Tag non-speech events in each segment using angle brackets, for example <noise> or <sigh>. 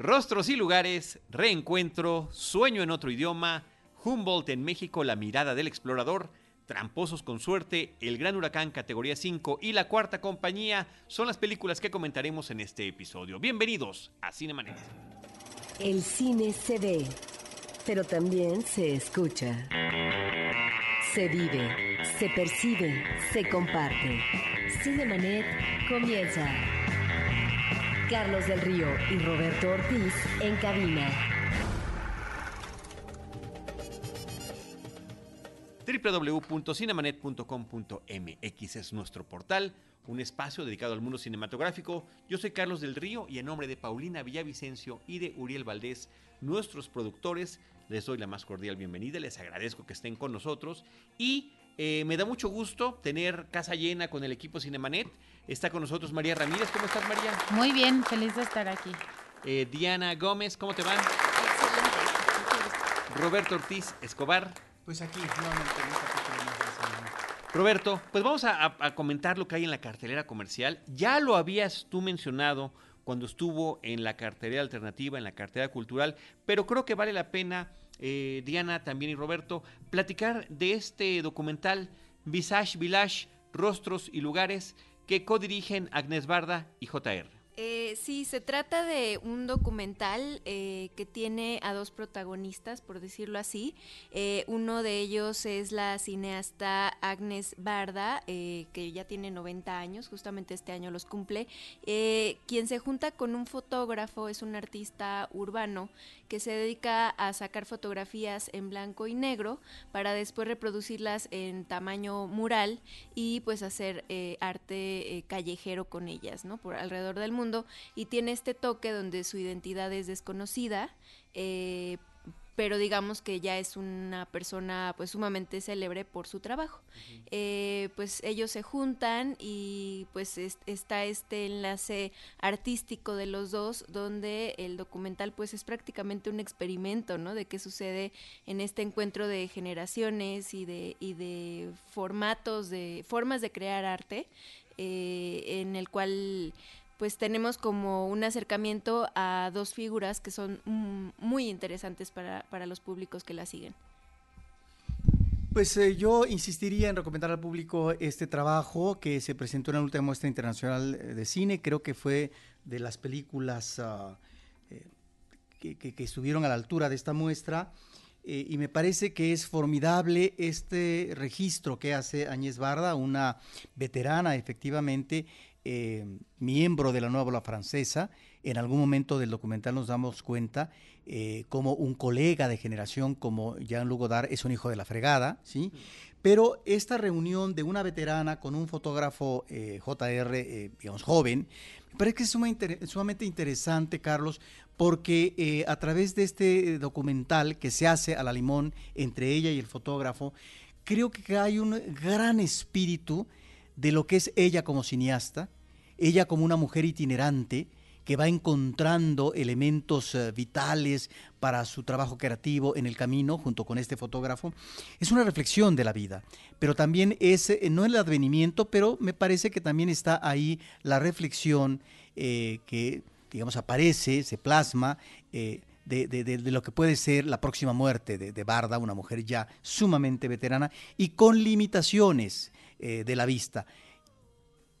Rostros y lugares, reencuentro, sueño en otro idioma, Humboldt en México, la mirada del explorador, Tramposos con suerte, El Gran Huracán categoría 5 y La Cuarta Compañía son las películas que comentaremos en este episodio. Bienvenidos a Cinemanet. El cine se ve, pero también se escucha. Se vive, se percibe, se comparte. Cinemanet comienza. Carlos del Río y Roberto Ortiz en cabina. www.cinemanet.com.mx es nuestro portal, un espacio dedicado al mundo cinematográfico. Yo soy Carlos del Río y en nombre de Paulina Villavicencio y de Uriel Valdés, nuestros productores, les doy la más cordial bienvenida, les agradezco que estén con nosotros y eh, me da mucho gusto tener casa llena con el equipo Cinemanet. Está con nosotros María Ramírez. ¿Cómo estás, María? Muy bien, feliz de estar aquí. Eh, Diana Gómez, ¿cómo te va? Excelente. Roberto Ortiz Escobar. Pues aquí, nuevamente. Roberto, pues vamos a, a- a comentar lo que hay en la cartelera comercial. Ya lo habías tú mencionado cuando estuvo en la cartelera alternativa, en la cartelera cultural, pero creo que vale la pena, eh, Diana también y Roberto, platicar de este documental Visage Village, Rostros y Lugares, que codirigen Agnes Barda y JR. Eh, sí, se trata de un documental eh, que tiene a dos protagonistas, por decirlo así. Eh, uno de ellos es la cineasta Agnes Barda, que ya tiene 90 años, justamente este año los cumple, quien se junta con un fotógrafo, es un artista urbano que se dedica a sacar fotografías en blanco y negro para después reproducirlas en tamaño mural y pues hacer arte callejero con ellas, ¿no? Por alrededor del mundo y tiene este toque donde su identidad es desconocida, eh, pero digamos que ya es una persona pues sumamente célebre por su trabajo. Eh, pues ellos se juntan y pues es- está este enlace artístico de los dos donde el documental pues es prácticamente un experimento, ¿no? De qué sucede en este encuentro de generaciones y de, y de formatos, de formas de crear arte, eh, en el cual pues tenemos como un acercamiento a dos figuras que son muy interesantes para, para los públicos que la siguen. Pues eh, yo insistiría en recomendar al público este trabajo que se presentó en la última muestra internacional eh, de cine. Creo que fue de las películas ah, eh, que, que- estuvieron a la altura de esta muestra. Y me parece que es formidable este registro que hace Añez Barda, una veterana efectivamente, eh, miembro de la nueva ola francesa. En algún momento del documental nos damos cuenta eh, como un colega de generación como Jean-Luc es un hijo de la fregada, ¿sí? Pero esta reunión de una veterana con un fotógrafo eh, JR, digamos, joven, parece que es sumamente interesante, Carlos, porque a través de este documental que se hace a la limón entre ella y el fotógrafo, creo que hay un gran espíritu de lo que es ella como cineasta, ella como una mujer itinerante que va encontrando elementos eh, vitales para su trabajo creativo en el camino junto con este fotógrafo. Es una reflexión de la vida, pero también es, eh, no el advenimiento, pero me parece que también está ahí la reflexión eh, que, digamos, aparece, se plasma. de, lo que puede ser la próxima muerte de, Barda, una mujer ya sumamente veterana y con limitaciones de la vista.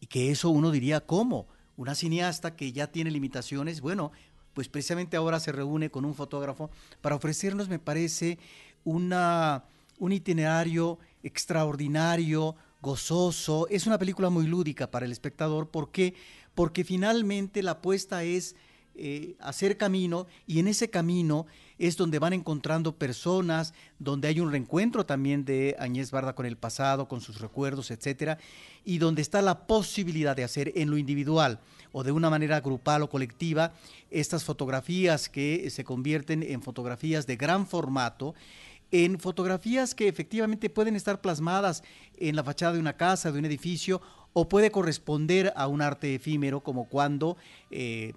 Y que eso uno diría, ¿cómo? Una cineasta que ya tiene limitaciones, bueno, pues precisamente ahora se reúne con un fotógrafo para ofrecernos, me parece, una, un itinerario extraordinario, gozoso. Es una película muy lúdica para el espectador. ¿Por qué? Porque finalmente la apuesta es eh, hacer camino y en ese camino es donde van encontrando personas, donde hay un reencuentro también de Añez Barda con el pasado, con sus recuerdos, etcétera, y donde está la posibilidad de hacer en lo individual o de una manera grupal o colectiva estas fotografías que se convierten en fotografías de gran formato en fotografías que efectivamente pueden estar plasmadas en la fachada de una casa, de un edificio, o puede corresponder a un arte efímero, como cuando eh,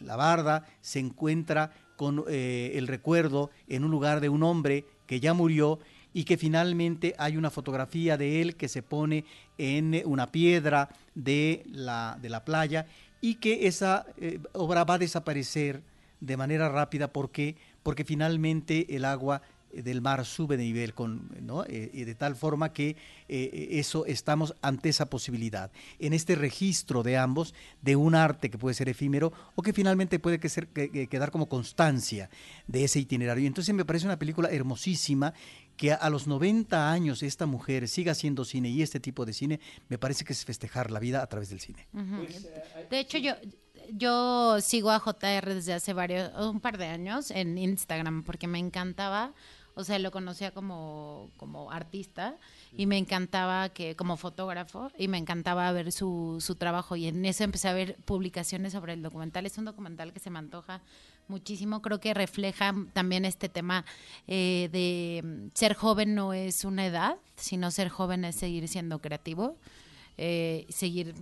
la barda se encuentra con eh, el recuerdo en un lugar de un hombre que ya murió y que finalmente hay una fotografía de él que se pone en una piedra de la, de la playa y que esa eh, obra va a desaparecer de manera rápida. ¿Por qué? Porque finalmente el agua del mar sube de nivel con, ¿no? Eh, y de tal forma que eh, eso estamos ante esa posibilidad. En este registro de ambos de un arte que puede ser efímero o que finalmente puede que ser, que, quedar como constancia de ese itinerario. Entonces me parece una película hermosísima que a los 90 años esta mujer siga haciendo cine y este tipo de cine me parece que es festejar la vida a través del cine. Pues, de hecho yo yo sigo a JR desde hace varios un par de años en Instagram porque me encantaba o sea, lo conocía como, como artista y me encantaba que, como fotógrafo, y me encantaba ver su, su trabajo. Y en eso empecé a ver publicaciones sobre el documental. Es un documental que se me antoja muchísimo. Creo que refleja también este tema eh, de ser joven no es una edad, sino ser joven es seguir siendo creativo, eh, seguir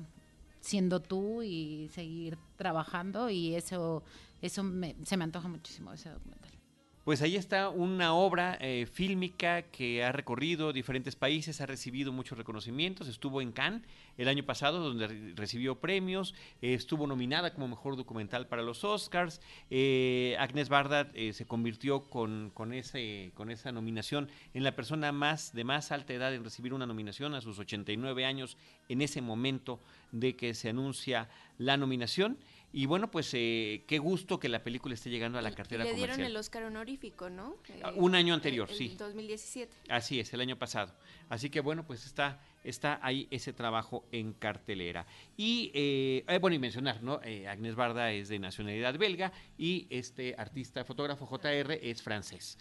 siendo tú y seguir trabajando y eso eso se me antoja muchísimo ese documental. Pues ahí está una obra eh, fílmica que ha recorrido diferentes países, ha recibido muchos reconocimientos, estuvo en Cannes el año pasado donde recibió premios, eh, estuvo nominada como mejor documental para los Oscars, eh, Agnes Barda se convirtió con, con, ese, con esa nominación en la persona más de más alta edad en recibir una nominación a sus 89 años en ese momento de que se anuncia la nominación. Y bueno, pues eh, qué gusto que la película esté llegando a la cartera Le dieron el Oscar honorífico, ¿no? Ah, un año anterior, el, sí. 2017. Así es, el año pasado. Así que bueno, pues está, está ahí ese trabajo en cartelera. Y eh, eh bueno, y mencionar, ¿no? Eh, Agnes Barda es de nacionalidad belga y este artista, fotógrafo JR es francés.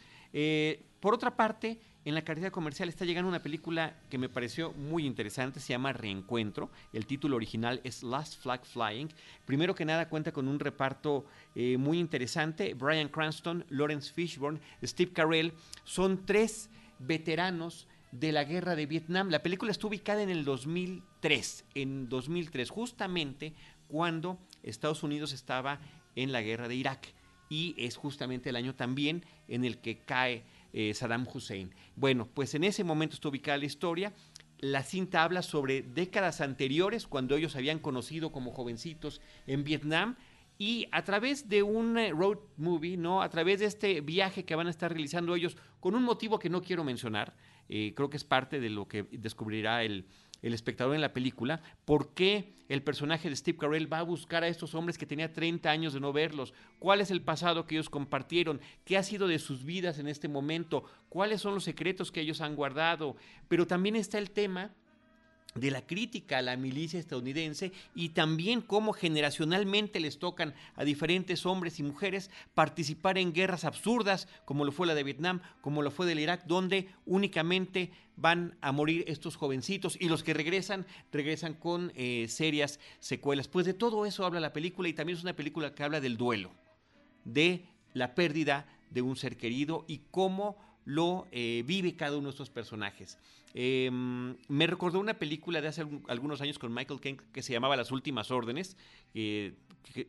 por otra parte, en la cartera comercial está llegando una película que me pareció muy interesante, se llama Reencuentro. El título original es Last Flag Flying. Primero que nada cuenta con un reparto eh, muy interesante. Brian Cranston, Lawrence Fishburne, Steve Carell. Son tres veteranos de la guerra de Vietnam. La película está ubicada en el 2003, en 2003, justamente cuando Estados Unidos estaba en la guerra de Irak. Y es justamente el año también en el que cae eh, Saddam Hussein. Bueno, pues en ese momento está ubicada la historia. La cinta habla sobre décadas anteriores, cuando ellos habían conocido como jovencitos en Vietnam, y a través de un eh, road movie, ¿no? A través de este viaje que van a estar realizando ellos, con un motivo que no quiero mencionar, eh, creo que es parte de lo que descubrirá el, el espectador en la película, por qué el personaje de Steve Carell va a buscar a estos hombres que tenía 30 años de no verlos, cuál es el pasado que ellos compartieron, qué ha sido de sus vidas en este momento, cuáles son los secretos que ellos han guardado, pero también está el tema de la crítica a la milicia estadounidense y también cómo generacionalmente les tocan a diferentes hombres y mujeres participar en guerras absurdas, como lo fue la de Vietnam, como lo fue del Irak, donde únicamente van a morir estos jovencitos y los que regresan, regresan con eh, serias secuelas. Pues de todo eso habla la película y también es una película que habla del duelo, de la pérdida de un ser querido y cómo lo eh, vive cada uno de estos personajes. Em, me recordó una película de hace algunos años con Michael Caine que se llamaba Las Últimas Órdenes, que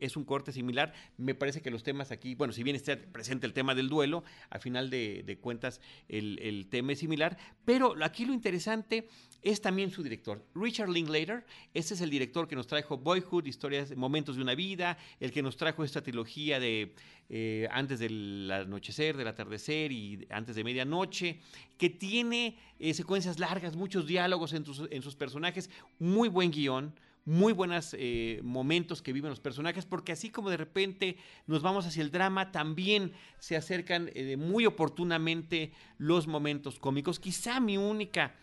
es un corte similar. Me parece que los temas aquí, bueno, si bien está presente el tema del duelo, a final de, cuentas el, tema es similar, pero aquí lo interesante es también su director, Richard Linklater. Este es el director que nos trajo Boyhood, historias, momentos de una vida, el que nos trajo esta trilogía de eh, antes del anochecer, del atardecer y antes de medianoche, que tiene eh, secuencias largas, muchos diálogos en, en, sus personajes, muy buen guion, muy buenos eh, momentos que viven los personajes, porque así como de repente nos vamos hacia el drama, también se acercan muy oportunamente los momentos cómicos. Quizá mi única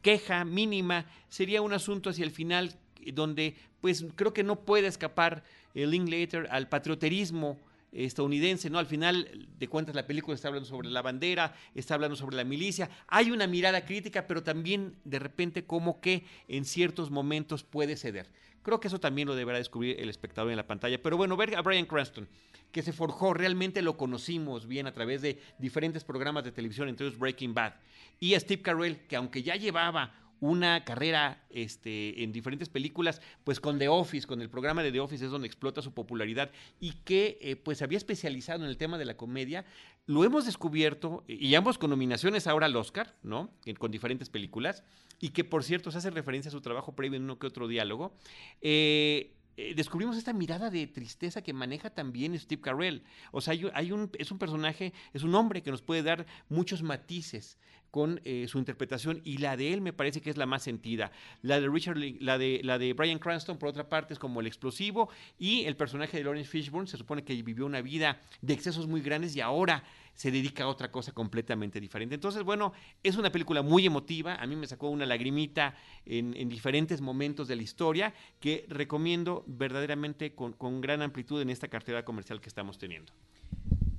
queja mínima sería un asunto hacia el final donde pues creo que no puede escapar el Linklater al patrioterismo estadounidense, ¿no? Al final de cuentas la película está hablando sobre la bandera, está hablando sobre la milicia, hay una mirada crítica, pero también de repente como que en ciertos momentos puede ceder. Creo que eso también lo deberá descubrir el espectador en la pantalla. Pero bueno, ver a Brian Cranston, que se forjó, realmente lo conocimos bien a través de diferentes programas de televisión, entre ellos Breaking Bad, y a Steve Carell, que aunque ya llevaba una carrera este, en diferentes películas, pues con The Office, con el programa de The Office es donde explota su popularidad y que eh, pues había especializado en el tema de la comedia, lo hemos descubierto y ambos con nominaciones ahora al Oscar, ¿no? Con diferentes películas y que por cierto se hace referencia a su trabajo previo en uno que otro diálogo. Eh, eh, descubrimos esta mirada de tristeza que maneja también Steve Carell. O sea, hay, un, es un personaje, es un hombre que nos puede dar muchos matices con eh, su interpretación y la de él me parece que es la más sentida. La de Richard, la de, la de Brian Cranston, por otra parte, es como el explosivo y el personaje de Lawrence Fishburne se supone que vivió una vida de excesos muy grandes y ahora se dedica a otra cosa completamente diferente. Entonces, bueno, es una película muy emotiva, a mí me sacó una lagrimita en, diferentes momentos de la historia que recomiendo verdaderamente con, gran amplitud en esta cartera comercial que estamos teniendo.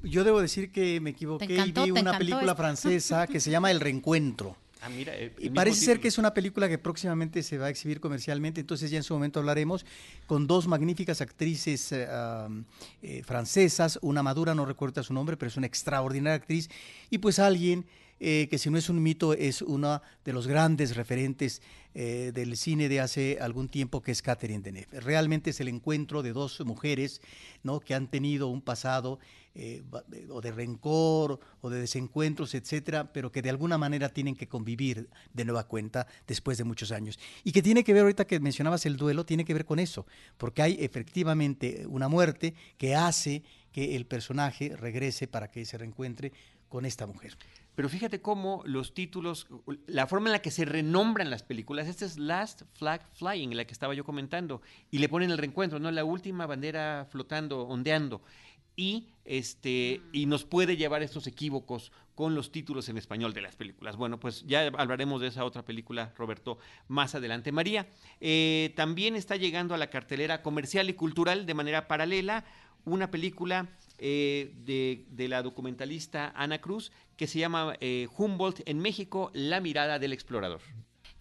Yo debo decir que me equivoqué y vi una película francesa que se llama El Reencuentro. Ah, eh, y parece ser que es una película que próximamente se va a exhibir comercialmente, entonces ya en su momento hablaremos con dos magníficas actrices eh, eh, francesas, una madura, no recuerdo su nombre, pero es una extraordinaria actriz, y pues alguien que si no es un mito es uno de los grandes referentes del cine de hace algún tiempo, que es Catherine Deneuve. Realmente es el encuentro de dos mujeres ¿no? que han tenido un pasado eh, o de rencor o de desencuentros, etcétera, pero que de alguna manera tienen que convivir de nueva cuenta después de muchos años. Y que tiene que ver, ahorita que mencionabas el duelo, tiene que ver con eso, porque hay efectivamente una muerte que hace que el personaje regrese para que se reencuentre con esta mujer. Pero fíjate cómo los títulos, la forma en la que se renombran las películas, esta es Last Flag Flying, la que estaba yo comentando, y le ponen el reencuentro, ¿no? La última bandera flotando, ondeando y este y nos puede llevar estos equívocos con los títulos en español de las películas. Bueno, pues ya hablaremos de esa otra película, Roberto, más adelante. María, eh, también está llegando a la cartelera comercial y cultural de manera paralela una película eh, de, la documentalista Ana Cruz que se llama eh, Humboldt en México, La mirada del explorador.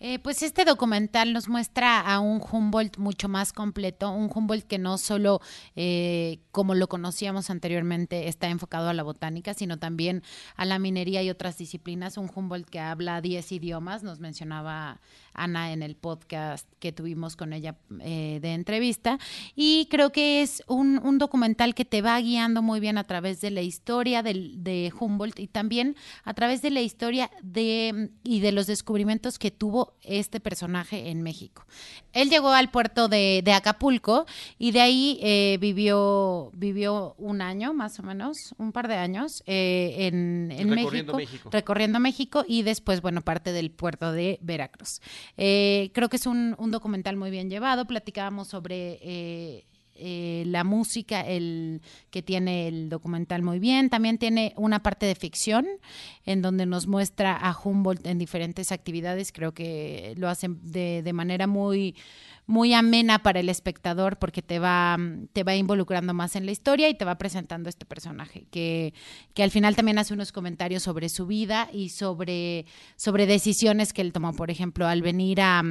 Eh, pues este documental nos muestra a un Humboldt mucho más completo, un Humboldt que no solo, eh, como lo conocíamos anteriormente, está enfocado a la botánica, sino también a la minería y otras disciplinas, un Humboldt que habla 10 idiomas, nos mencionaba Ana en el podcast que tuvimos con ella eh, de entrevista, y creo que es un, documental que te va guiando muy bien a través de la historia de Humboldt y también a través de la historia de, y de los descubrimientos que tuvo este personaje en México. Él llegó al puerto de, Acapulco y de ahí eh, vivió, vivió un año más o menos, un par de años eh, en, México, recorriendo México y después, bueno, parte del puerto de Veracruz. Eh, creo que es un, documental muy bien llevado, platicábamos sobre eh, la música el que tiene el documental muy bien. También tiene una parte de ficción en donde nos muestra a Humboldt en diferentes actividades. Creo que lo hacen de manera muy muy amena para el espectador porque te va, te va involucrando más en la historia y te va presentando este personaje que, que al final también hace unos comentarios sobre su vida y sobre, sobre decisiones que él tomó, por ejemplo, al venir a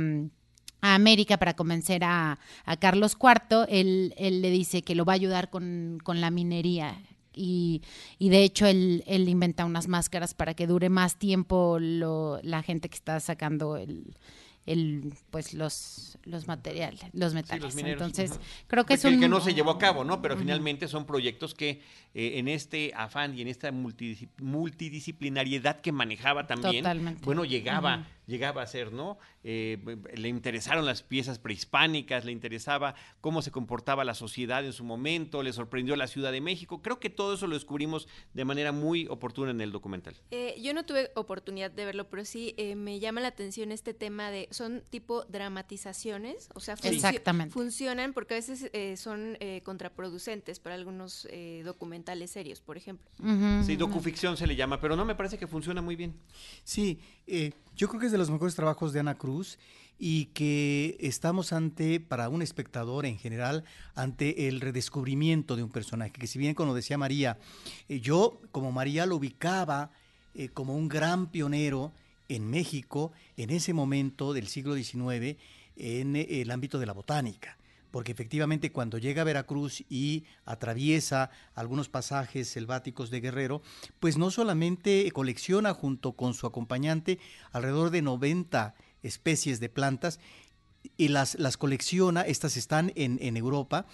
a América para convencer a, Carlos IV, él, él, le dice que lo va a ayudar con, la minería. Y, y, de hecho él, él, inventa unas máscaras para que dure más tiempo lo, la gente que está sacando el, el pues los los materiales, los metales. Entonces, creo que es un... el que no se llevó a cabo, ¿no? Pero finalmente son proyectos que eh, en este afán y en esta multidisciplinariedad que manejaba también, bueno, llegaba, llegaba a ser, ¿no? Eh, le interesaron las piezas prehispánicas, le interesaba cómo se comportaba la sociedad en su momento, le sorprendió la Ciudad de México. Creo que todo eso lo descubrimos de manera muy oportuna en el documental. Eh, yo no tuve oportunidad de verlo, pero sí me llama la atención este tema de, son tipo dramatizaciones, o sea, funcionan porque a veces son contraproducentes para algunos documentales serios, por ejemplo. sí, docuficción se le llama, pero no me parece que funciona muy bien. Sí, eh, yo creo que es de los mejores trabajos de Ana Cruz y que estamos ante, para un espectador en general, ante el redescubrimiento de un personaje, que si bien, como decía María, eh, yo como María lo ubicaba eh, como un gran pionero en México en ese momento del siglo XIX en el ámbito de la botánica porque efectivamente cuando llega a Veracruz y atraviesa algunos pasajes selváticos de Guerrero, pues no solamente colecciona junto con su acompañante alrededor de 90 especies de plantas y las, las colecciona, estas están en, en Europa,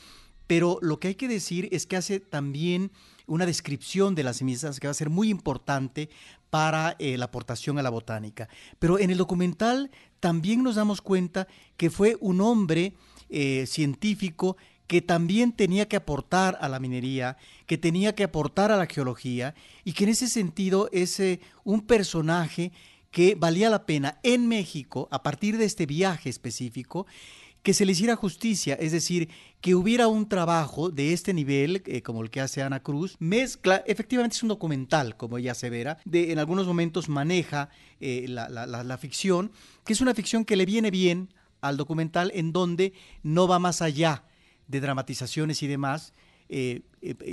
pero lo que hay que decir es que hace también una descripción de las semillas que va a ser muy importante para eh, la aportación a la botánica. Pero en el documental también nos damos cuenta que fue un hombre eh, científico que también tenía que aportar a la minería, que tenía que aportar a la geología y que en ese sentido es un personaje que valía la pena en México, a partir de este viaje específico, que se le hiciera justicia, es decir, que hubiera un trabajo de este nivel, eh, como el que hace Ana Cruz, mezcla, efectivamente es un documental, como ella asevera, de, en algunos momentos maneja eh, la, ficción, que es una ficción que le viene bien al documental en donde no va más allá de dramatizaciones y demás, eh,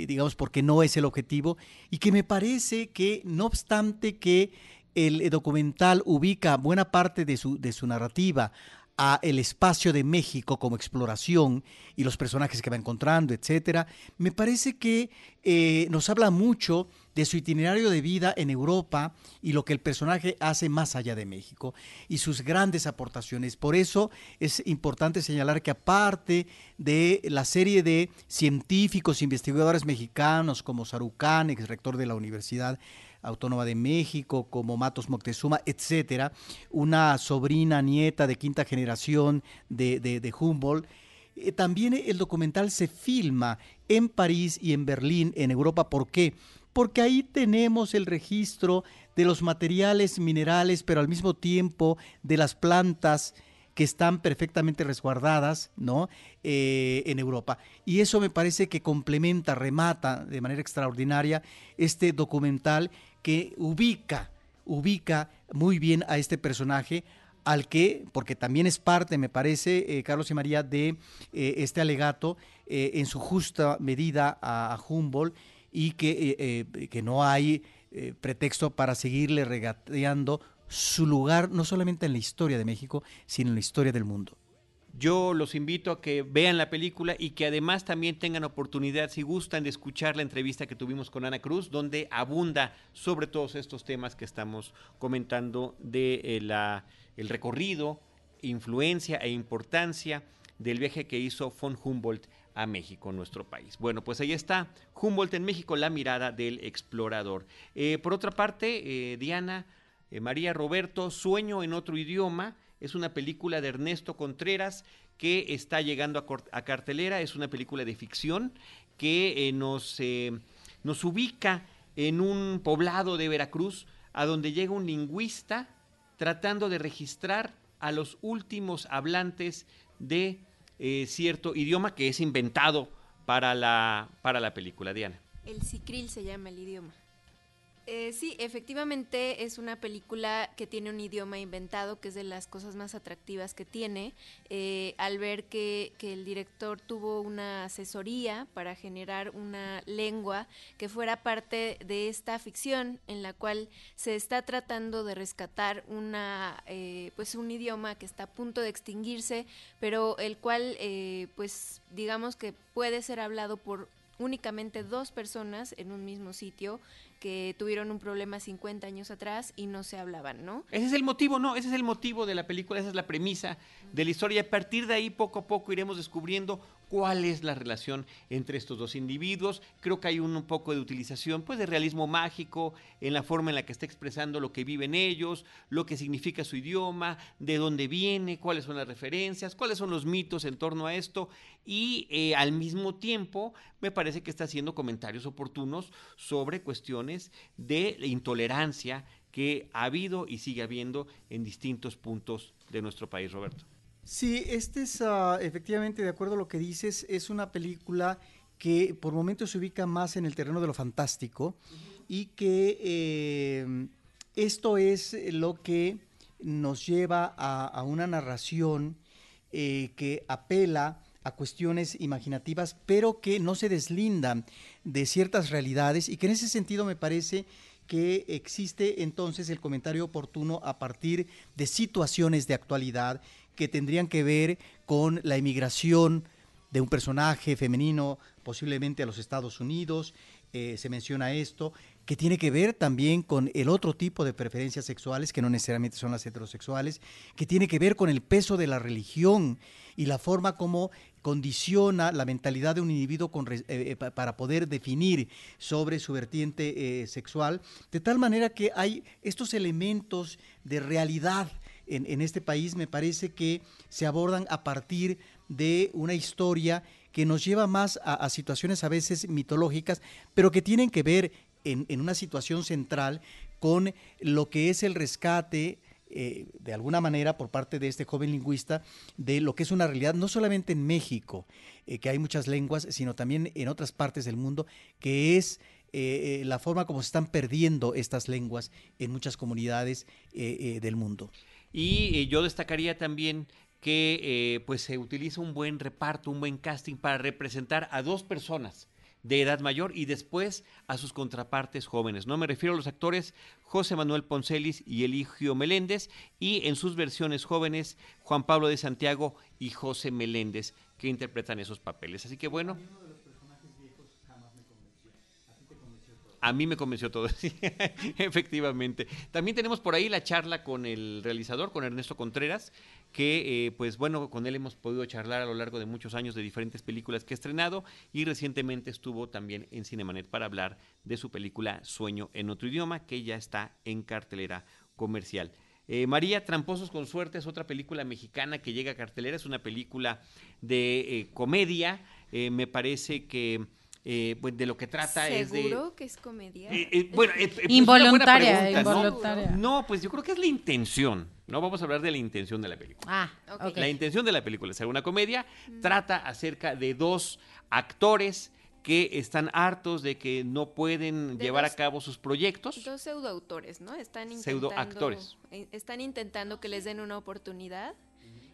digamos, porque no es el objetivo, y que me parece que, no obstante que el documental ubica buena parte de su, de su narrativa a el espacio de México como exploración y los personajes que va encontrando, etcétera, me parece que eh, nos habla mucho de su itinerario de vida en Europa y lo que el personaje hace más allá de México y sus grandes aportaciones. Por eso es importante señalar que aparte de la serie de científicos, investigadores mexicanos como Sarucán, ex rector de la Universidad Autónoma de México, como Matos Moctezuma, etcétera, una sobrina, nieta de quinta generación de, Humboldt. Eh, también el documental se filma en París y en Berlín, en Europa. ¿Por qué? Porque ahí tenemos el registro de los materiales minerales, pero al mismo tiempo de las plantas que están perfectamente resguardadas ¿no? Eh, en Europa. Y eso me parece que complementa, remata de manera extraordinaria este documental que ubica, ubica muy bien a este personaje al que, porque también es parte, me parece, eh, Carlos y María, de eh, este alegato en su justa medida a, Humboldt y que, que no hay pretexto para seguirle regateando su lugar no solamente en la historia de México, sino en la historia del mundo. Yo los invito a que vean la película y que además también tengan oportunidad, si gustan, de escuchar la entrevista que tuvimos con Ana Cruz, donde abunda sobre todos estos temas que estamos comentando de eh, la, el recorrido, influencia e importancia del viaje que hizo von Humboldt a México, nuestro país. Bueno, pues ahí está Humboldt en México, la mirada del explorador. Eh, por otra parte, eh, Diana, María Roberto, Sueño en otro idioma, es una película de Ernesto Contreras que está llegando a, cartelera, es una película de ficción que eh, nos, eh, nos ubica en un poblado de Veracruz, a donde llega un lingüista tratando de registrar a los últimos hablantes de cierto idioma que es inventado para la, para la película, Diana. El cicril se llama el idioma. Eh, sí, efectivamente es una película que tiene un idioma inventado, que es de las cosas más atractivas que tiene. Eh, al ver que, el director tuvo una asesoría para generar una lengua que fuera parte de esta ficción en la cual se está tratando de rescatar una, eh, pues un idioma que está a punto de extinguirse, pero el cual, pues digamos que puede ser hablado por únicamente dos personas en un mismo sitio que tuvieron un problema 50 años atrás y no se hablaban, ¿no? Ese es el motivo, no, ese es el motivo de la película, esa es la premisa de la historia. A partir de ahí, poco a poco, iremos descubriendo cuál es la relación entre estos dos individuos. Creo que hay un, poco de utilización pues, de realismo mágico en la forma en la que está expresando lo que viven ellos, lo que significa su idioma, de dónde viene, cuáles son las referencias, cuáles son los mitos en torno a esto y eh, al mismo tiempo me parece que está haciendo comentarios oportunos sobre cuestiones de intolerancia que ha habido y sigue habiendo en distintos puntos de nuestro país, Roberto. Sí, este es ah, efectivamente, de acuerdo a lo que dices, es una película que por momentos se ubica más en el terreno de lo fantástico y que eh, esto es lo que nos lleva a, una narración eh, que apela a cuestiones imaginativas, pero que no se deslindan de ciertas realidades y que en ese sentido me parece que existe entonces el comentario oportuno a partir de situaciones de actualidad que tendrían que ver con la emigración de un personaje femenino posiblemente a los Estados Unidos, eh, se menciona esto, que tiene que ver también con el otro tipo de preferencias sexuales, que no necesariamente son las heterosexuales, que tiene que ver con el peso de la religión y la forma como condiciona la mentalidad de un individuo eh, eh, para poder definir sobre su vertiente sexual, de tal manera que hay estos elementos de realidad en, este país me parece que se abordan a partir de una historia que nos lleva más a, situaciones a veces mitológicas, pero que tienen que ver en, una situación central con lo que es el rescate, eh, de alguna manera por parte de este joven lingüista de lo que es una realidad no solamente en México, eh, que hay muchas lenguas, sino también en otras partes del mundo, que es eh, la forma como se están perdiendo estas lenguas en muchas comunidades del mundo. Y yo destacaría también que pues se utiliza un buen reparto, un buen casting para representar a dos personas de edad mayor y después a sus contrapartes jóvenes. No me refiero a los actores José Manuel Poncelis y Eligio Meléndez y en sus versiones jóvenes Juan Pablo de Santiago y José Meléndez que interpretan esos papeles. Así que bueno. A mí me convenció todo, <laughs> efectivamente. También tenemos por ahí la charla con el realizador, con Ernesto Contreras, que eh, pues bueno, con él hemos podido charlar a lo largo de muchos años de diferentes películas que ha estrenado y recientemente estuvo también en Cinemanet para hablar de su película Sueño en otro idioma, que ya está en cartelera comercial. Eh, María Tramposos con Suerte es otra película mexicana que llega a cartelera, es una película de eh, comedia, me parece que eh, pues de lo que trata es de... ¿Seguro que es comedia? Eh, eh, bueno, pues involuntaria, involuntaria. ¿no? pues yo creo que es la intención. No vamos a hablar de la intención de la película. Ah, okay. La intención de la película es una comedia. Trata acerca de dos actores que están hartos de que no pueden llevar a cabo sus proyectos. Dos pseudoautores, ¿no? Están intentando, pseudoactores. Están intentando que les den una oportunidad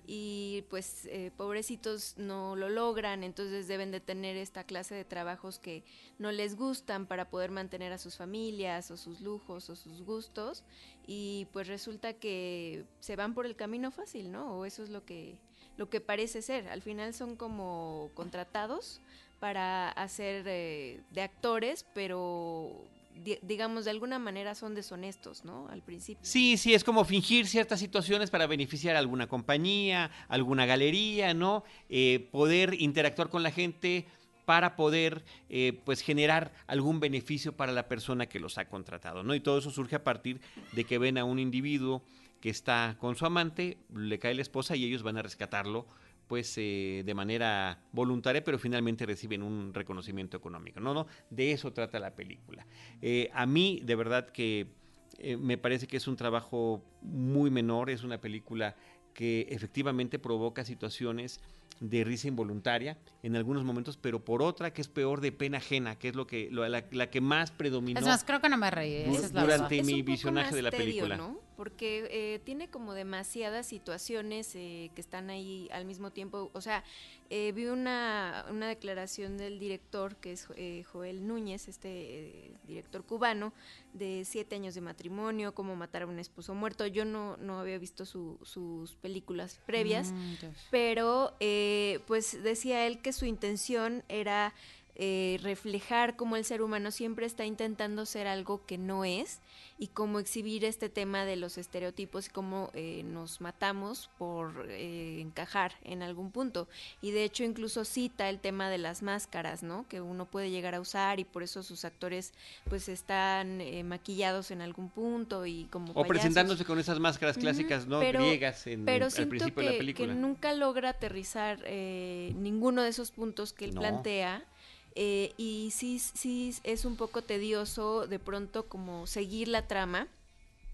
y pues eh, pobrecitos no lo logran, entonces deben de tener esta clase de trabajos que no les gustan para poder mantener a sus familias o sus lujos o sus gustos y pues resulta que se van por el camino fácil, ¿no? O eso es lo que lo que parece ser. Al final son como contratados para hacer eh, de actores, pero digamos, de alguna manera son deshonestos, ¿no? Al principio. Sí, sí, es como fingir ciertas situaciones para beneficiar a alguna compañía, alguna galería, ¿no? Eh, poder interactuar con la gente para poder eh, pues generar algún beneficio para la persona que los ha contratado, ¿no? Y todo eso surge a partir de que ven a un individuo que está con su amante, le cae la esposa y ellos van a rescatarlo pues eh, de manera voluntaria, pero finalmente reciben un reconocimiento económico. No, no, de eso trata la película. Eh, a mí, de verdad que eh, me parece que es un trabajo muy menor, es una película que efectivamente provoca situaciones de risa involuntaria en algunos momentos, pero por otra que es peor de pena ajena, que es lo que la, que más predominó. Es más, creo que no me reí. durante mi visionaje de la película. ¿no? Porque eh, tiene como demasiadas situaciones eh, que están ahí al mismo tiempo. O sea, eh, vi una, una declaración del director, que es Joel Núñez, este director cubano, de siete años de matrimonio, cómo matar a un esposo muerto. Yo no, no había visto sus películas previas, mm, pero pues decía él que su intención era eh, reflejar cómo el ser humano siempre está intentando ser algo que no es y cómo exhibir este tema de los estereotipos y cómo eh, nos matamos por eh, encajar en algún punto. Y de hecho incluso cita el tema de las máscaras, ¿no? Que uno puede llegar a usar y por eso sus actores pues están maquillados en algún punto y como O presentándose con esas máscaras clásicas, ¿no? Griegas en, pero al principio que, de la película. que nunca logra aterrizar ninguno de esos puntos que él plantea eh, y sí, sí es un poco tedioso de pronto como seguir la trama.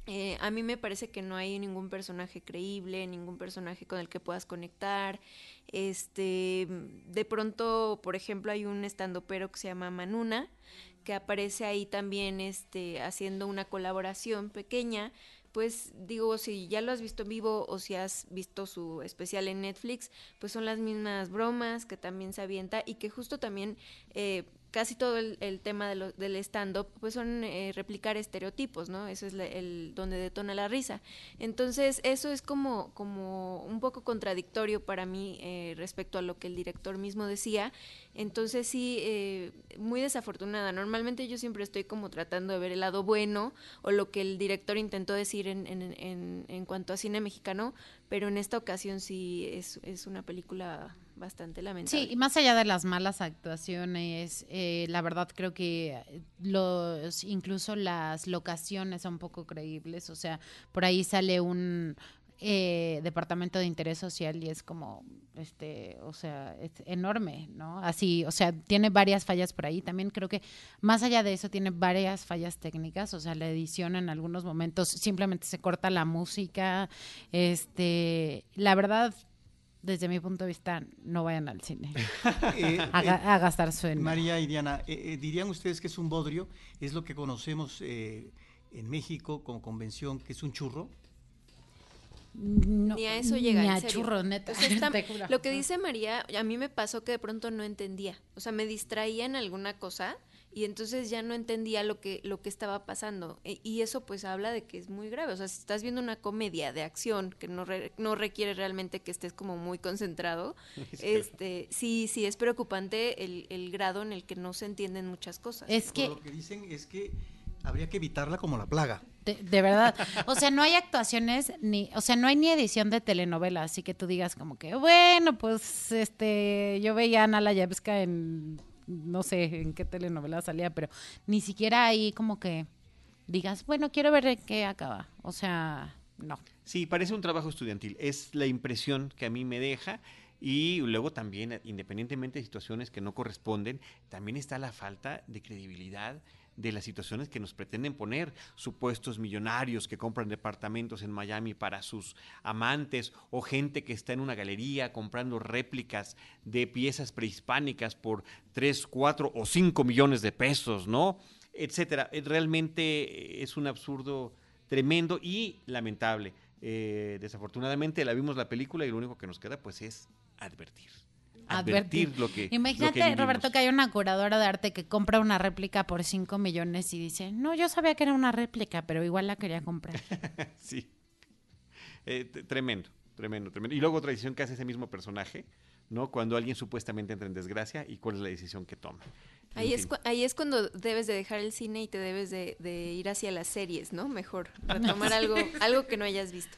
Eh, a mí me parece que no hay ningún personaje creíble, ningún personaje con el que puedas conectar. Este, de pronto, por ejemplo, hay un estandopero que se llama Manuna, que aparece ahí también este, haciendo una colaboración pequeña pues digo, si ya lo has visto en vivo o si has visto su especial en Netflix, pues son las mismas bromas que también se avienta y que justo también eh, casi todo el, tema de del stand-up, pues son eh, replicar estereotipos, ¿no? Eso es el donde detona la risa. Entonces, eso es como, como un poco contradictorio para mí eh, respecto a lo que el director mismo decía. Entonces, sí, eh, muy desafortunada. Normalmente yo siempre estoy como tratando de ver el lado bueno o lo que el director intentó decir en, en, en, en cuanto a cine mexicano, pero en esta ocasión sí es, es una película bastante lamentable. Sí, y más allá de las malas actuaciones, eh, la verdad creo que los incluso las locaciones son poco creíbles, o sea, por ahí sale un eh, departamento de interés social y es como, este, o sea, es enorme, ¿no? Así, o sea, tiene varias fallas por ahí. También creo que más allá de eso tiene varias fallas técnicas, o sea, la edición en algunos momentos simplemente se corta la música, este, la verdad desde mi punto de vista, no vayan al cine <laughs> Eh, a, eh, a gastar su dinero. María y Diana, eh, eh, ¿dirían ustedes que es un bodrio? ¿Es lo que conocemos eh, en México como convención, que es un churro? No, Ni a eso llega. Ni a serio. churros, neta. O sea, <laughs> está- lo que dice María, a mí me pasó que de pronto no entendía. O sea, me distraía en alguna cosa y entonces ya no entendía lo que, lo que estaba pasando. E- y eso pues habla de que es muy grave. O sea, si estás viendo una comedia de acción que no, re- no requiere realmente que estés como muy concentrado, <laughs> este sí, sí, es preocupante el, el grado en el que no se entienden muchas cosas. Es que, lo que dicen es que habría que evitarla como la plaga. de, de verdad, <laughs> o sea, no hay actuaciones ni, o sea, no hay ni edición de telenovela, así que tú digas como que, bueno, pues, este, yo veía a Ana Layevska en, no sé en qué telenovela salía, pero ni siquiera ahí como que digas, bueno, quiero ver qué acaba. O sea, no. Sí, parece un trabajo estudiantil. Es la impresión que a mí me deja. Y luego también, independientemente de situaciones que no corresponden, también está la falta de credibilidad de las situaciones que nos pretenden poner, supuestos millonarios que compran departamentos en Miami para sus amantes o gente que está en una galería comprando réplicas de piezas prehispánicas por 3, 4 o 5 millones de pesos, ¿no? Etcétera. Eh, Realmente es un absurdo tremendo y lamentable. Eh, desafortunadamente la vimos la película y lo único que nos queda pues es advertir. Advertir, lo que. Imagínate, lo que Roberto, que hay una curadora de arte que compra una réplica por 5 millones y dice, no, yo sabía que era una réplica, pero igual la quería comprar. <laughs> sí. Eh, tremendo, tremendo, tremendo. Y luego otra decisión que hace ese mismo personaje, ¿no? Cuando alguien supuestamente entra en desgracia y cuál es la decisión que toma. Ahí es, ahí es cuando debes de dejar el cine y te debes de, de ir hacia las series, ¿no? Mejor, retomar <laughs> algo, algo que no hayas visto.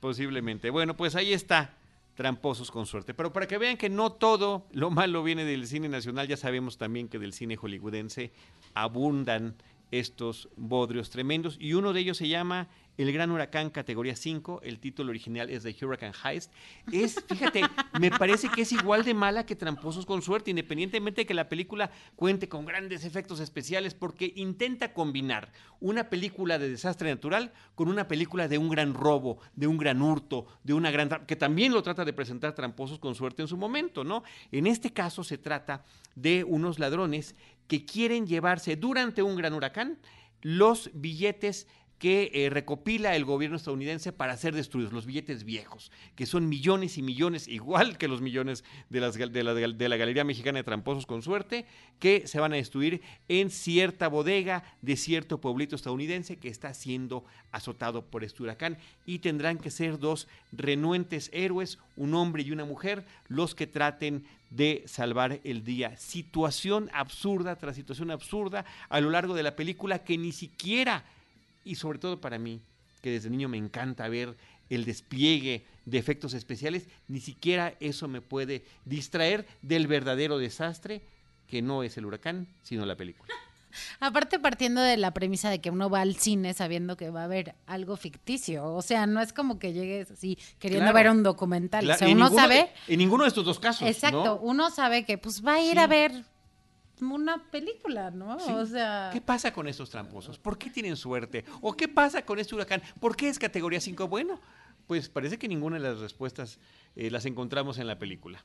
Posiblemente. Bueno, pues ahí está. Tramposos con suerte. Pero para que vean que no todo lo malo viene del cine nacional, ya sabemos también que del cine hollywoodense abundan estos bodrios tremendos. Y uno de ellos se llama El Gran Huracán categoría 5. El título original es The Hurricane Heist. Es, fíjate, me parece que es igual de mala que Tramposos con suerte, independientemente de que la película cuente con grandes efectos especiales, porque intenta combinar una película de desastre natural con una película de un gran robo, de un gran hurto, de una gran... que también lo trata de presentar Tramposos con suerte en su momento, ¿no? En este caso se trata de unos ladrones que quieren llevarse durante un gran huracán los billetes que eh, recopila el gobierno estadounidense para ser destruidos, los billetes viejos, que son millones y millones, igual que los millones de, las de, la, de la Galería Mexicana de Tramposos con suerte, que se van a destruir en cierta bodega de cierto pueblito estadounidense que está siendo azotado por este huracán y tendrán que ser dos renuentes héroes, un hombre y una mujer, los que traten de salvar el día. Situación absurda tras situación absurda a lo largo de la película que ni siquiera y sobre todo para mí, que desde niño me encanta ver el despliegue de efectos especiales, ni siquiera eso me puede distraer del verdadero desastre que no es el huracán, sino la película. <laughs> Aparte partiendo de la premisa de que uno va al cine sabiendo que va a haber algo ficticio, o sea, no es como que llegues así queriendo Claro. ver un documental, La- o sea, uno ninguno sabe, en ninguno de estos dos casos. exacto, ¿no? uno sabe que pues va a ir Sí. a ver una película, ¿no? Sí. O sea, ¿Qué pasa con estos tramposos? ¿Por qué tienen suerte? ¿O qué pasa con este huracán? ¿Por qué es categoría 5? Bueno, pues parece que ninguna de las respuestas eh, las encontramos en la película.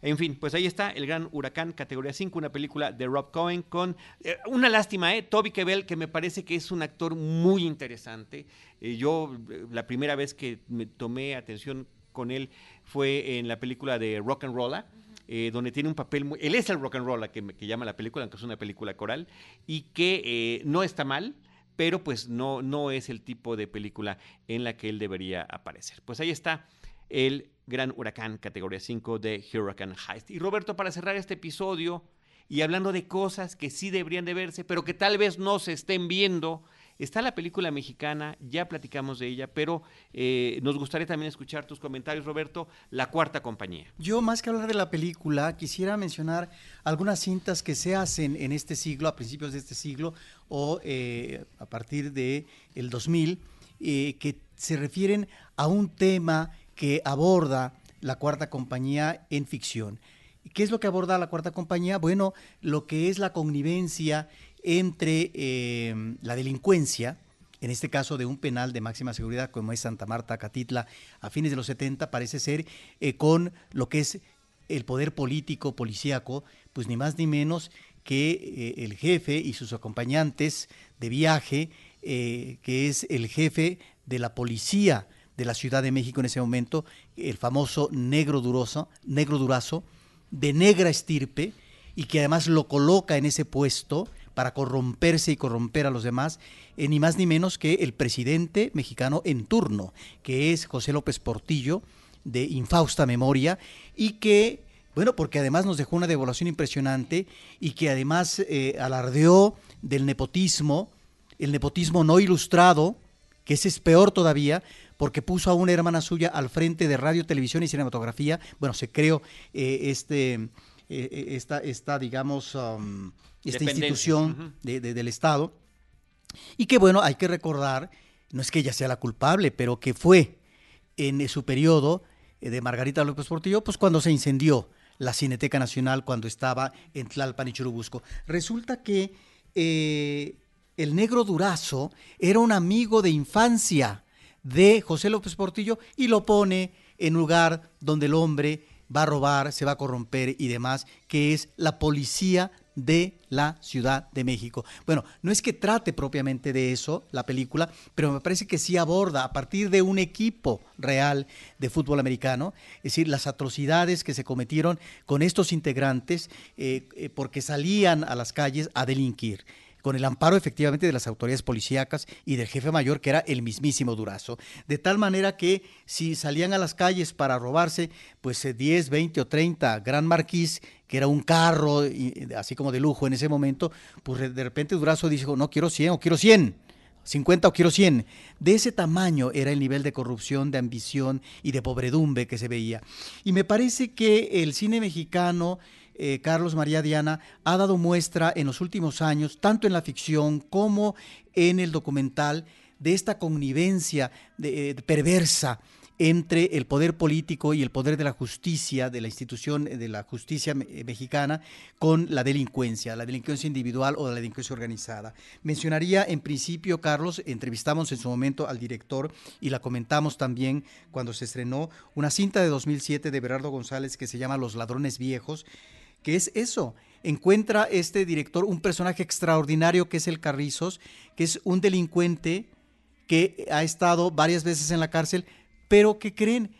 En fin, pues ahí está El Gran Huracán, categoría 5, una película de Rob Cohen con eh, una lástima, ¿eh? Toby Kebbell, que me parece que es un actor muy interesante. Eh, yo, la primera vez que me tomé atención con él fue en la película de Rock and Rolla, eh, donde tiene un papel muy... Él es el rock and roll que, que llama la película, aunque es una película coral, y que eh, no está mal, pero pues no, no es el tipo de película en la que él debería aparecer. Pues ahí está el Gran Huracán, categoría 5 de Hurricane Heist. Y Roberto, para cerrar este episodio, y hablando de cosas que sí deberían de verse, pero que tal vez no se estén viendo, está la película mexicana, ya platicamos de ella, pero eh, nos gustaría también escuchar tus comentarios, Roberto, La Cuarta Compañía. Yo, más que hablar de la película, quisiera mencionar algunas cintas que se hacen en este siglo, a principios de este siglo, o eh, a partir de el 2000, eh, que se refieren a un tema que aborda la cuarta compañía en ficción. ¿Qué es lo que aborda la cuarta compañía? Bueno, lo que es la connivencia entre eh, la delincuencia, en este caso de un penal de máxima seguridad como es Santa Marta, Catitla, a fines de los 70, parece ser eh, con lo que es el poder político, policíaco, pues ni más ni menos que eh, el jefe y sus acompañantes de viaje, que es el jefe de la policía de la Ciudad de México en ese momento, el famoso negro duroso, negro durazo, de negra estirpe, y que además lo coloca en ese puesto para corromperse y corromper a los demás, eh, ni más ni menos que el presidente mexicano en turno, que es José López Portillo, de infausta memoria, y que, bueno, porque además nos dejó una devaluación impresionante y que además eh, alardeó del nepotismo, el nepotismo no ilustrado, que ese es peor todavía, porque puso a una hermana suya al frente de radio, televisión y cinematografía. Bueno, se creó eh, este, esta, esta, digamos, um, esta institución del Estado, y que bueno, hay que recordar, no es que ella sea la culpable, pero que fue en su periodo eh, de Margarita López Portillo, pues cuando se incendió la Cineteca Nacional, cuando estaba en Tlalpan y Churubusco. Resulta que eh, el negro Durazo era un amigo de infancia de José López Portillo y lo pone en lugar donde el hombre va a robar, se va a corromper y demás, que es la policía de la Ciudad de México. Bueno, no es que trate propiamente de eso la película, pero me parece que sí aborda a partir de un equipo real de fútbol americano, es decir, las atrocidades que se cometieron con estos integrantes eh, eh, porque salían a las calles a delinquir con el amparo efectivamente de las autoridades policíacas y del jefe mayor, que era el mismísimo Durazo. De tal manera que si salían a las calles para robarse, pues 10, eh, 20 o 30 Gran Marquís, que era un carro así como de lujo en ese momento, pues de repente Durazo dijo, no, quiero 100 o quiero 100. 50 o quiero 100. De ese tamaño era el nivel de corrupción, de ambición y de pobredumbre que se veía. Y me parece que el cine mexicano eh, Carlos María Diana, ha dado muestra en los últimos años, tanto en la ficción como en el documental, de esta connivencia eh, perversa entre el poder político y el poder de la justicia, de la institución de la justicia eh, mexicana, con la delincuencia, la delincuencia individual o la delincuencia organizada. Mencionaría en principio, Carlos, entrevistamos en su momento al director y la comentamos también cuando se estrenó una cinta de 2007 de Berardo González que se llama Los Ladrones Viejos, que es eso. Encuentra este director un personaje extraordinario que es el Carrizos, que es un delincuente que ha estado varias veces en la cárcel, pero que creen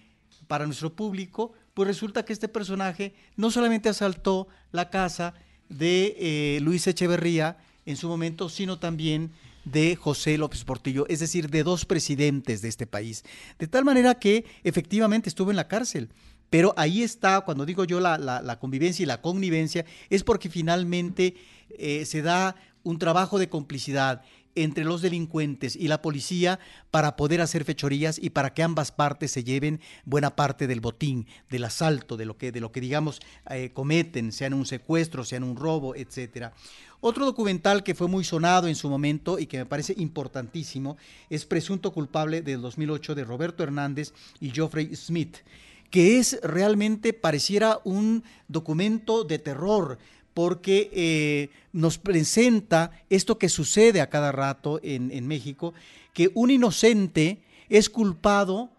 para nuestro público, pues resulta que este personaje no solamente asaltó la casa de eh, Luis Echeverría en su momento, sino también de José López Portillo, es decir, de dos presidentes de este país. De tal manera que efectivamente estuvo en la cárcel. Pero ahí está, cuando digo yo la, convivencia y la connivencia, es porque finalmente eh, se da un trabajo de complicidad entre los delincuentes y la policía para poder hacer fechorías y para que ambas partes se lleven buena parte del botín, del asalto, de lo que, de lo que digamos eh, cometen, sean un secuestro, sean un robo, etcétera. Otro documental que fue muy sonado en su momento y que me parece importantísimo es Presunto culpable del 2008 de Roberto Hernández y Geoffrey Smith que es realmente pareciera un documento de terror, porque eh, nos presenta esto que sucede a cada rato en, en México, que un inocente es culpado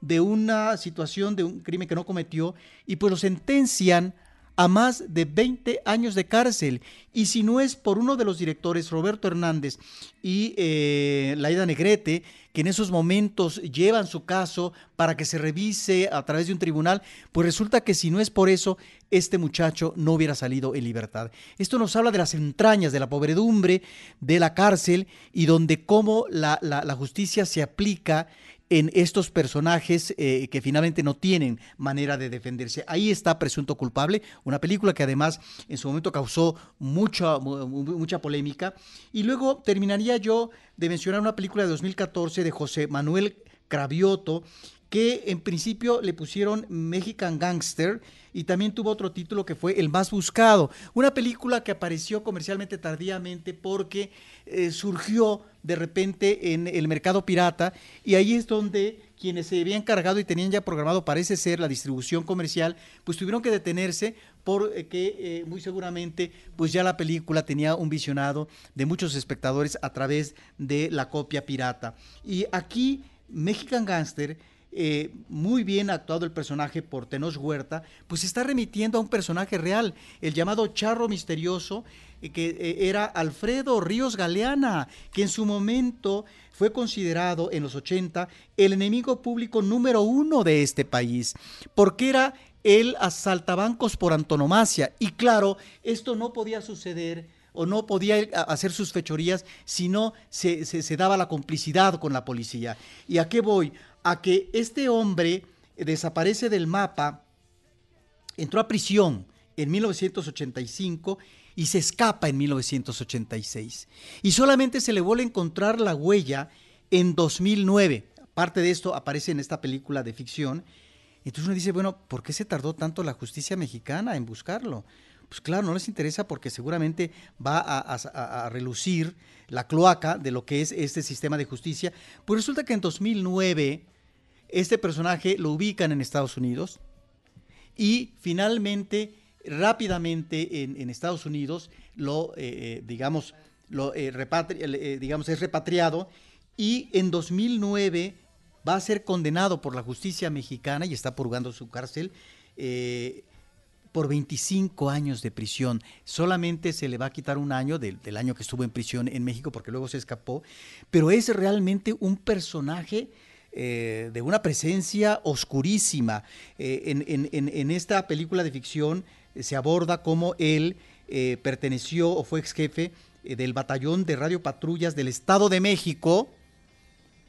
de una situación, de un crimen que no cometió, y pues lo sentencian a más de 20 años de cárcel. Y si no es por uno de los directores, Roberto Hernández y eh, Laida Negrete, que en esos momentos llevan su caso para que se revise a través de un tribunal, pues resulta que si no es por eso, este muchacho no hubiera salido en libertad. Esto nos habla de las entrañas, de la pobredumbre, de la cárcel y donde cómo la, la justicia se aplica en estos personajes eh, que finalmente no tienen manera de defenderse. Ahí está Presunto Culpable, una película que además en su momento causó mucha, mucha polémica. Y luego terminaría yo de mencionar una película de 2014 de José Manuel Cravioto, que en principio le pusieron Mexican Gangster y también tuvo otro título que fue El más buscado, una película que apareció comercialmente tardíamente porque eh, surgió de repente en el mercado pirata y ahí es donde quienes se habían cargado y tenían ya programado, parece ser, la distribución comercial, pues tuvieron que detenerse porque eh, muy seguramente pues ya la película tenía un visionado de muchos espectadores a través de la copia pirata. Y aquí Mexican Gangster eh, muy bien actuado el personaje por Tenoch Huerta, pues está remitiendo a un personaje real, el llamado Charro Misterioso, eh, que eh, era Alfredo Ríos Galeana, que en su momento fue considerado en los 80 el enemigo público número uno de este país, porque era el asaltabancos por antonomasia. Y claro, esto no podía suceder o no podía hacer sus fechorías si no se, se, daba la complicidad con la policía. ¿Y a qué voy? A que este hombre desaparece del mapa, entró a prisión en 1985 y se escapa en 1986. Y solamente se le vuelve a encontrar la huella en 2009. Parte de esto aparece en esta película de ficción. Entonces uno dice, bueno, ¿por qué se tardó tanto la justicia mexicana en buscarlo? Pues claro, no les interesa porque seguramente va a, a relucir la cloaca de lo que es este sistema de justicia. Pues resulta que en 2009 este personaje lo ubican en Estados Unidos y finalmente, rápidamente en, Estados Unidos, lo, eh, eh, digamos, lo, eh, digamos, es repatriado y en 2009 va a ser condenado por la justicia mexicana y está purgando su cárcel por 25 años de prisión. Solamente se le va a quitar un año del, año que estuvo en prisión en México porque luego se escapó, pero es realmente un personaje eh, de una presencia oscurísima. Eh, en, esta película de ficción eh, se aborda cómo él perteneció o fue ex jefe del batallón de radiopatrullas del Estado de México,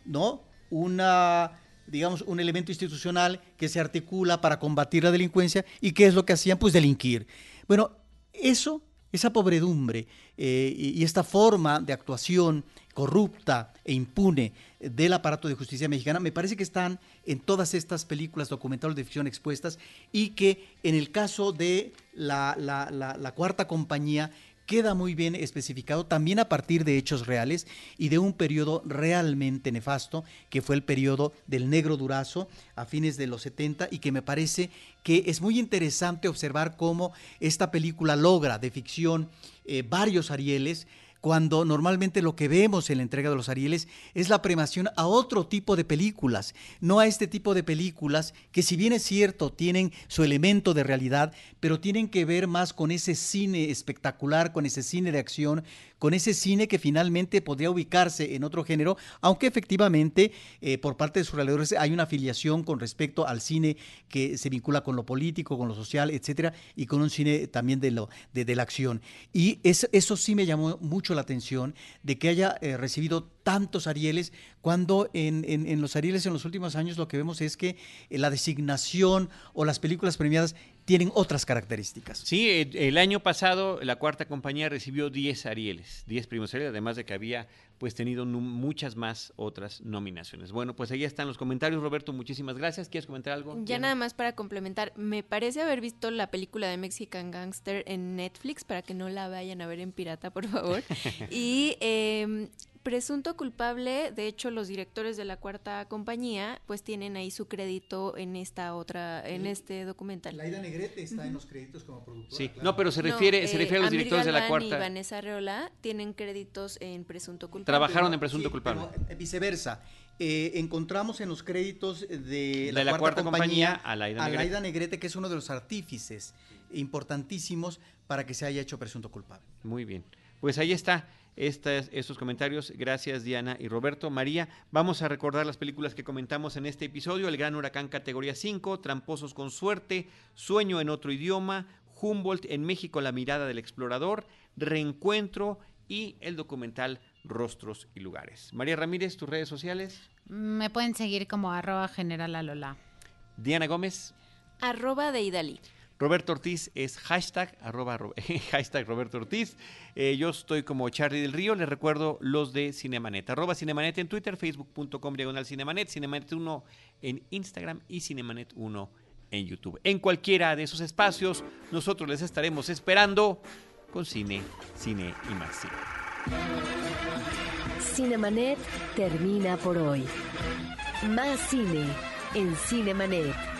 ¿no? Una digamos, un elemento institucional que se articula para combatir la delincuencia y qué es lo que hacían, pues delinquir. Bueno, eso, esa pobredumbre y, esta forma de actuación corrupta e impune del aparato de justicia mexicana, me parece que están en todas estas películas documentales de ficción expuestas y que en el caso de la, la, cuarta compañía queda muy bien especificado también a partir de hechos reales y de un periodo realmente nefasto, que fue el periodo del negro durazo a fines de los 70 y que me parece que es muy interesante observar cómo esta película logra de ficción eh, varios Arieles, cuando normalmente lo que vemos en la entrega de los Arieles es la premación a otro tipo de películas, no a este tipo de películas que si bien es cierto tienen su elemento de realidad, pero tienen que ver más con ese cine espectacular, con ese cine de acción, con ese cine que finalmente podría ubicarse en otro género, aunque efectivamente eh, por parte de sus realizadores hay una afiliación con respecto al cine que se vincula con lo político, con lo social, etcétera, y con un cine también de, lo, de, la acción. Y eso, sí me llamó mucho la atención de que haya eh, recibido tantos Arieles, cuando en, en, los Arieles en los últimos años lo que vemos es que eh, la designación o las películas premiadas tienen otras características. Sí, el año pasado la cuarta compañía recibió 10 Arieles, 10 primos Arieles, además de que había pues tenido muchas más otras nominaciones. Bueno, pues ahí están los comentarios, Roberto, muchísimas gracias. ¿Quieres comentar algo? Ya nada más para complementar, me parece haber visto la película de Mexican Gangster en Netflix, para que no la vayan a ver en pirata, por favor. <laughs> y eh, presunto culpable, de hecho los directores de la cuarta compañía pues tienen ahí su crédito en esta otra, en este documental. Laida Negrete está en los créditos como productora. Sí, no, pero se refiere, se refiere a los eh, directores de la cuarta. y Vanessa Reola tienen créditos en presunto culpable. Trabajaron en presunto culpable. Eh, viceversa. Eh, encontramos en los créditos de la, cuarta, compañía, a Laida Negrete, que es uno de los artífices importantísimos para que se haya hecho presunto culpable. Muy bien. Pues ahí está estos comentarios. Gracias Diana y Roberto. María, vamos a recordar las películas que comentamos en este episodio. El Gran Huracán categoría 5, Tramposos con Suerte, Sueño en otro idioma, Humboldt en México, La mirada del explorador, Reencuentro y el documental Rostros y Lugares. María Ramírez, tus redes sociales. Me pueden seguir como arroba general Diana Gómez. Arroba de Idalí. Roberto Ortiz es hashtag, arroba, <laughs> hashtag Roberto Ortiz. Eh, yo estoy como Charlie del Río. Les recuerdo los de Cinemanet. Arroba Cinemanet en Twitter, facebook.com diagonal Cinemanet, Cinemanet 1 en Instagram y Cinemanet 1 en YouTube. En cualquiera de esos espacios, nosotros les estaremos esperando con cine, cine y más cine. Cinemanet termina por hoy. Más cine en Cinemanet.